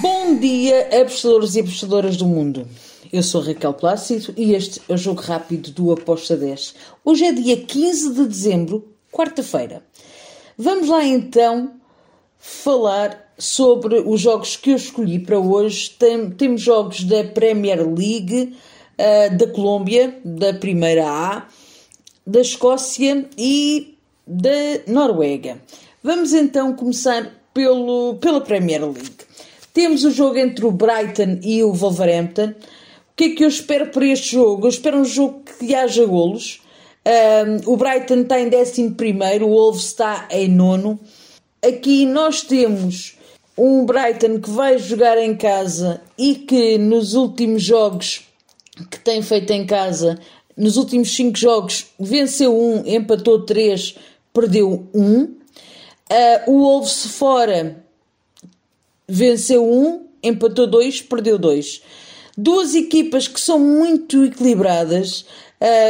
Bom dia, apostadores e apostadoras do mundo. Eu sou Raquel Plácido e este é o Jogo Rápido do Aposta 10. Hoje é dia 15 de dezembro, quarta-feira. Vamos lá então falar sobre os jogos que eu escolhi para hoje. Tem, temos jogos da Premier League, uh, da Colômbia, da Primeira A, da Escócia e da Noruega. Vamos então começar pelo, pela Premier League. Temos o jogo entre o Brighton e o Wolverhampton. O que é que eu espero para este jogo? Eu espero um jogo que haja golos. Um, o Brighton está em 11, o Wolves está em nono. Aqui nós temos um Brighton que vai jogar em casa e que nos últimos jogos que tem feito em casa, nos últimos 5 jogos, venceu um, empatou 3, perdeu 1. Um. Uh, o Wolves fora venceu um, empatou dois, perdeu dois. Duas equipas que são muito equilibradas,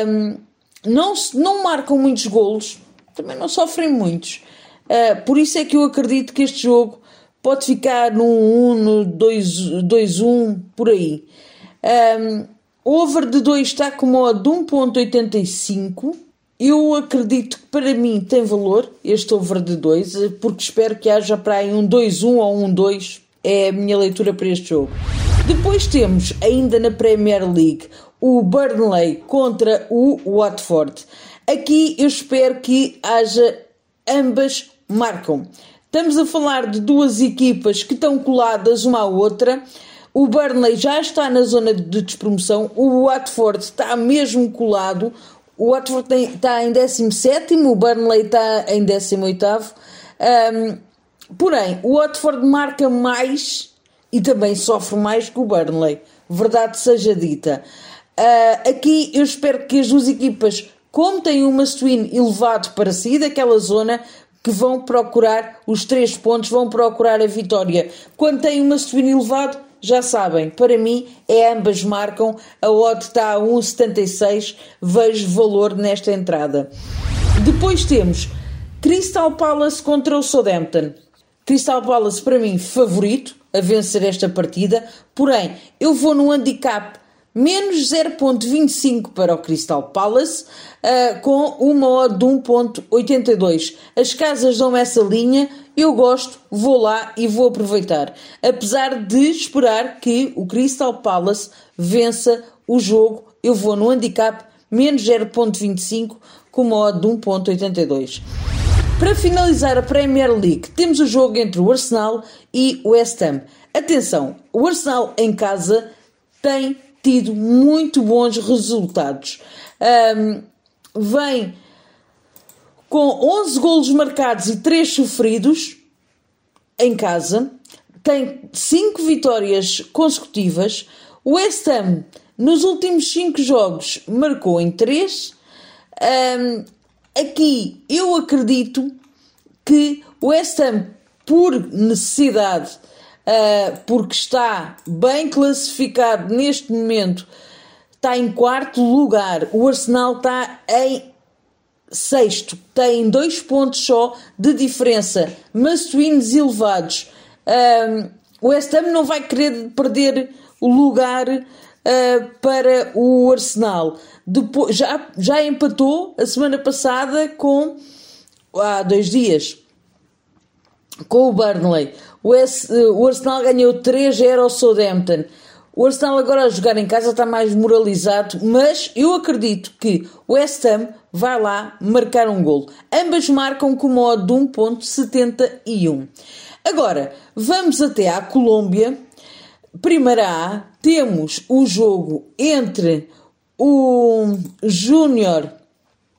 um, não, não marcam muitos golos, também não sofrem muitos. Uh, por isso é que eu acredito que este jogo pode ficar num 1, no 2-1, por aí. Um, over de 2 está com modo de 1.85. Eu acredito que para mim tem valor este over de 2, porque espero que haja para aí um 2-1 ou um 2. É a minha leitura para este jogo. Depois temos, ainda na Premier League, o Burnley contra o Watford. Aqui eu espero que haja ambas marcam. Estamos a falar de duas equipas que estão coladas uma à outra. O Burnley já está na zona de despromoção, o Watford está mesmo colado. O Watford está em 17, o Burnley está em 18. Um, porém, o Watford marca mais e também sofre mais que o Burnley. Verdade seja dita. Uh, aqui eu espero que as duas equipas, como têm uma swing elevado para sair daquela zona, que vão procurar os três pontos, vão procurar a vitória. Quando têm uma swing elevado, já sabem, para mim é ambas marcam, a odd está a 1,76, vejo valor nesta entrada. Depois temos Crystal Palace contra o Southampton. Crystal Palace para mim favorito a vencer esta partida, porém eu vou no handicap menos 0.25 para o Crystal Palace, uh, com uma odd de 1.82. As casas dão essa linha, eu gosto, vou lá e vou aproveitar. Apesar de esperar que o Crystal Palace vença o jogo, eu vou no handicap menos 0.25 com uma odd de 1.82. Para finalizar a Premier League, temos o jogo entre o Arsenal e o West Ham. Atenção, o Arsenal em casa tem tido muito bons resultados. Um, vem com 11 golos marcados e 3 sofridos em casa, tem 5 vitórias consecutivas. O West Ham, nos últimos 5 jogos, marcou em 3. Um, aqui eu acredito que o West Ham, por necessidade uh, porque está bem classificado neste momento, está em quarto lugar. O Arsenal está em sexto, tem dois pontos só de diferença, mas wins elevados. Um, o West Ham não vai querer perder o lugar uh, para o Arsenal. Depois, já, já empatou a semana passada com há dois dias com o Burnley. O, o Arsenal ganhou 3-0 ao Southampton. O Arsenal agora a jogar em casa está mais moralizado, mas eu acredito que o West Ham vai lá marcar um golo. Ambas marcam com modo de 1.71. Agora, vamos até à Colômbia. Primeira A, temos o jogo entre o Júnior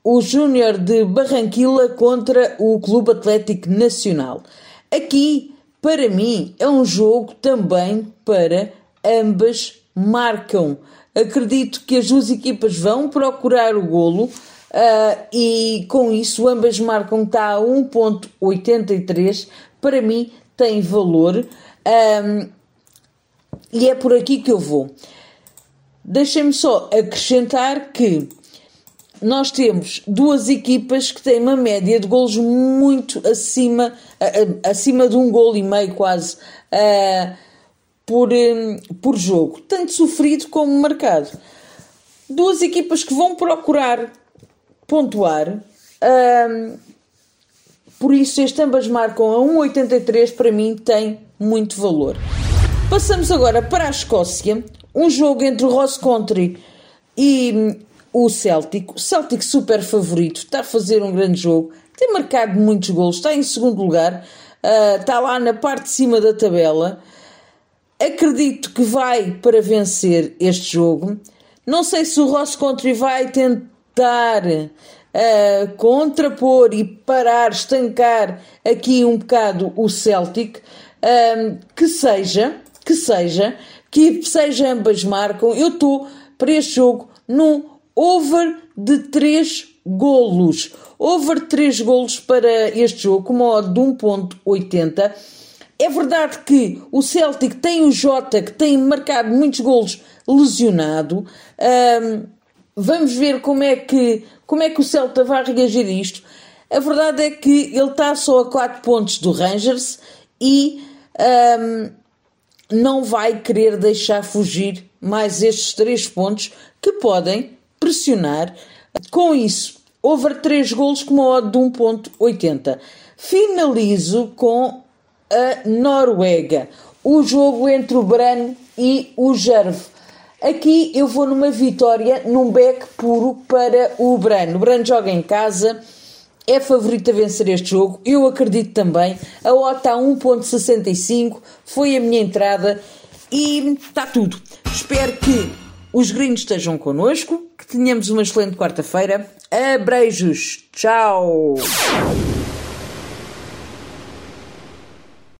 o Júnior de Barranquilla contra o Clube Atlético Nacional. Aqui, para mim, é um jogo também para ambas marcam. Acredito que as duas equipas vão procurar o golo uh, e com isso ambas marcam está a 1.83. Para mim tem valor um, e é por aqui que eu vou. Deixem-me só acrescentar que nós temos duas equipas que têm uma média de golos muito acima, acima de um golo e meio quase. Por, um, por jogo, tanto sofrido como marcado. Duas equipas que vão procurar pontuar. Um, por isso, este ambas marcam a 1,83 para mim tem muito valor. Passamos agora para a Escócia, um jogo entre o Ross Country e hum, o Celtic. O Celtic super favorito, está a fazer um grande jogo, tem marcado muitos gols, está em segundo lugar, uh, está lá na parte de cima da tabela. Acredito que vai para vencer este jogo. Não sei se o Ross Country vai tentar uh, contrapor e parar, estancar aqui um bocado o Celtic. Uh, que seja, que seja, que seja ambas marcam. Eu estou para este jogo num over de 3 golos. Over 3 golos para este jogo, com uma odd de 1.80. É verdade que o Celtic tem o Jota, que tem marcado muitos golos, lesionado. Um, vamos ver como é, que, como é que o Celta vai reagir a isto. A verdade é que ele está só a 4 pontos do Rangers e um, não vai querer deixar fugir mais estes 3 pontos que podem pressionar. Com isso, over 3 golos com uma odd de 1.80. Finalizo com a Noruega. O jogo entre o Bran e o Jerv. Aqui eu vou numa vitória, num back puro para o Bran. O Bran joga em casa, é favorito a vencer este jogo. Eu acredito também. A OTA 1.65 foi a minha entrada e está tudo. Espero que os gringos estejam connosco, que tenhamos uma excelente quarta-feira. Abreijos. Tchau.